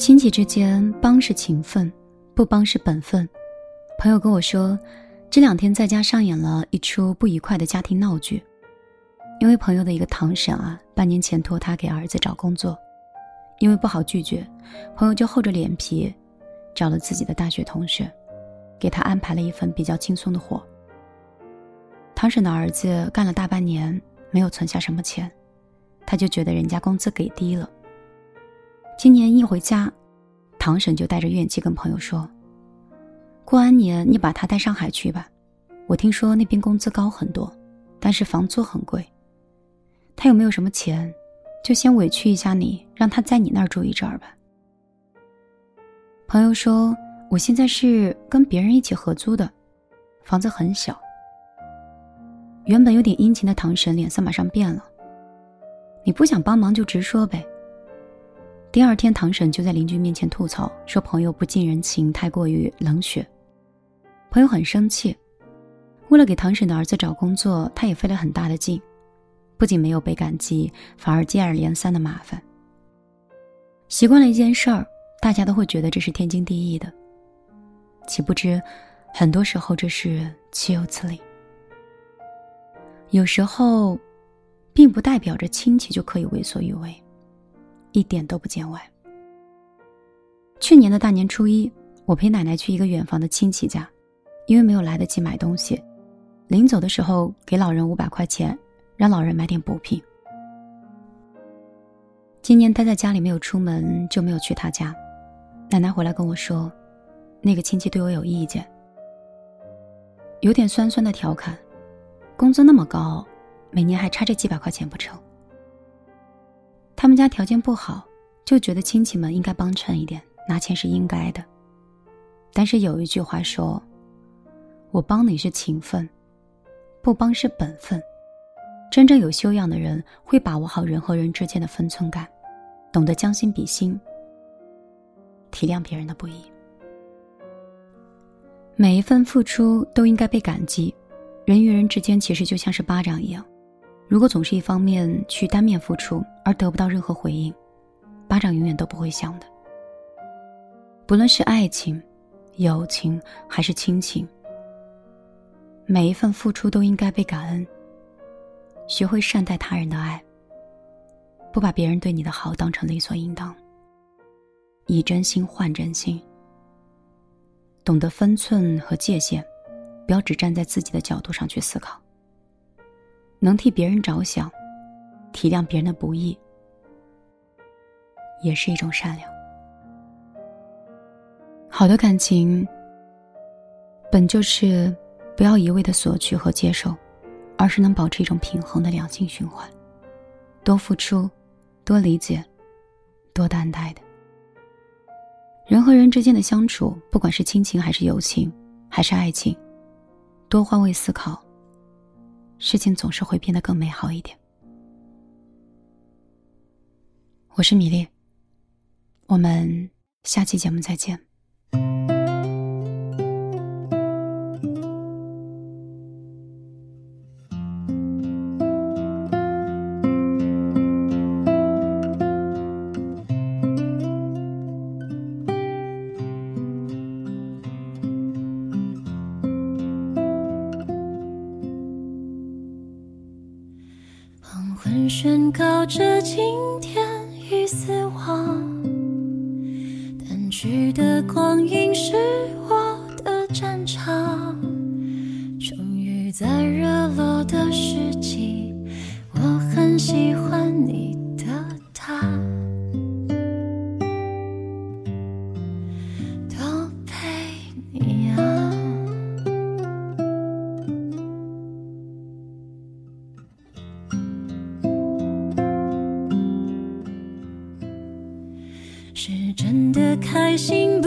亲戚之间帮是情分，不帮是本分。朋友跟我说，这两天在家上演了一出不愉快的家庭闹剧。因为朋友的一个堂婶啊，半年前托他给儿子找工作，因为不好拒绝，朋友就厚着脸皮找了自己的大学同学，给他安排了一份比较轻松的活。堂婶的儿子干了大半年，没有存下什么钱，他就觉得人家工资给低了。今年一回家，堂婶就带着怨气跟朋友说：“过完年你把他带上海去吧，我听说那边工资高很多，但是房租很贵。他又没有什么钱，就先委屈一下你，让他在你那儿住一阵儿吧。”朋友说：“我现在是跟别人一起合租的，房子很小。”原本有点殷勤的堂婶脸色马上变了：“你不想帮忙就直说呗。”第二天，堂婶就在邻居面前吐槽说：“朋友不近人情，太过于冷血。”朋友很生气，为了给堂婶的儿子找工作，他也费了很大的劲，不仅没有被感激，反而接二连三的麻烦。习惯了一件事儿，大家都会觉得这是天经地义的，岂不知，很多时候这是岂有此理。有时候，并不代表着亲戚就可以为所欲为。一点都不见外。去年的大年初一，我陪奶奶去一个远房的亲戚家，因为没有来得及买东西，临走的时候给老人五百块钱，让老人买点补品。今年待在家里没有出门，就没有去他家。奶奶回来跟我说，那个亲戚对我有意见，有点酸酸的调侃：“工资那么高，每年还差这几百块钱不成？”家条件不好，就觉得亲戚们应该帮衬一点，拿钱是应该的。但是有一句话说：“我帮你是情分，不帮是本分。”真正有修养的人会把握好人和人之间的分寸感，懂得将心比心，体谅别人的不易。每一份付出都应该被感激。人与人之间其实就像是巴掌一样。如果总是一方面去单面付出而得不到任何回应，巴掌永远都不会响的。不论是爱情、友情还是亲情，每一份付出都应该被感恩。学会善待他人的爱，不把别人对你的好当成理所应当。以真心换真心，懂得分寸和界限，不要只站在自己的角度上去思考。能替别人着想，体谅别人的不易，也是一种善良。好的感情，本就是不要一味的索取和接受，而是能保持一种平衡的良性循环。多付出，多理解，多担待的。人和人之间的相处，不管是亲情还是友情，还是爱情，多换位思考。事情总是会变得更美好一点。我是米粒，我们下期节目再见。宣告着今天已死亡，淡去的光阴是我心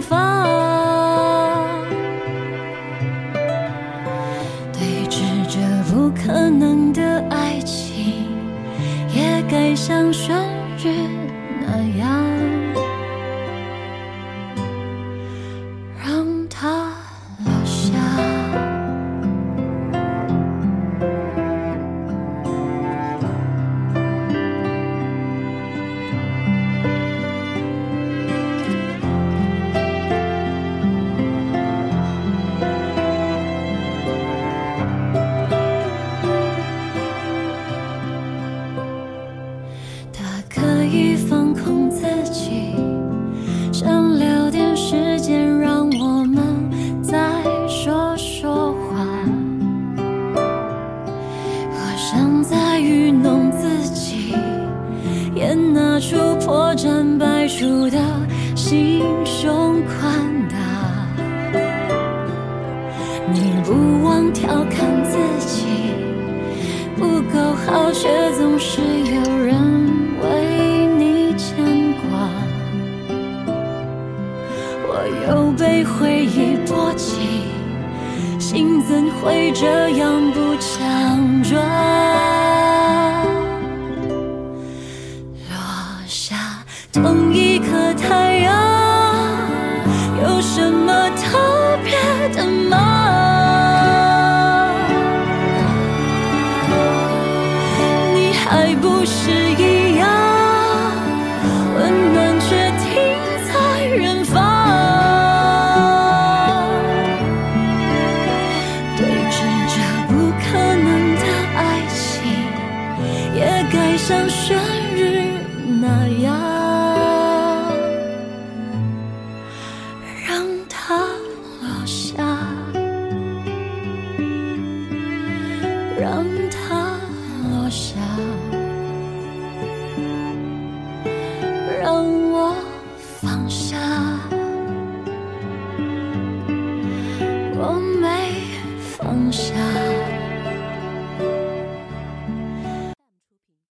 方。对峙着不可能的爱情，也该像旋律绽百出的心胸宽大。你不忘调侃自己。不够好，却总是有人为你牵挂。我又被回忆波及，心怎会这样不强壮？同一颗太阳，有什么特别的吗？你还不是一样，温暖却停在远方。对峙着不可能的爱情，也该像旋律那样让。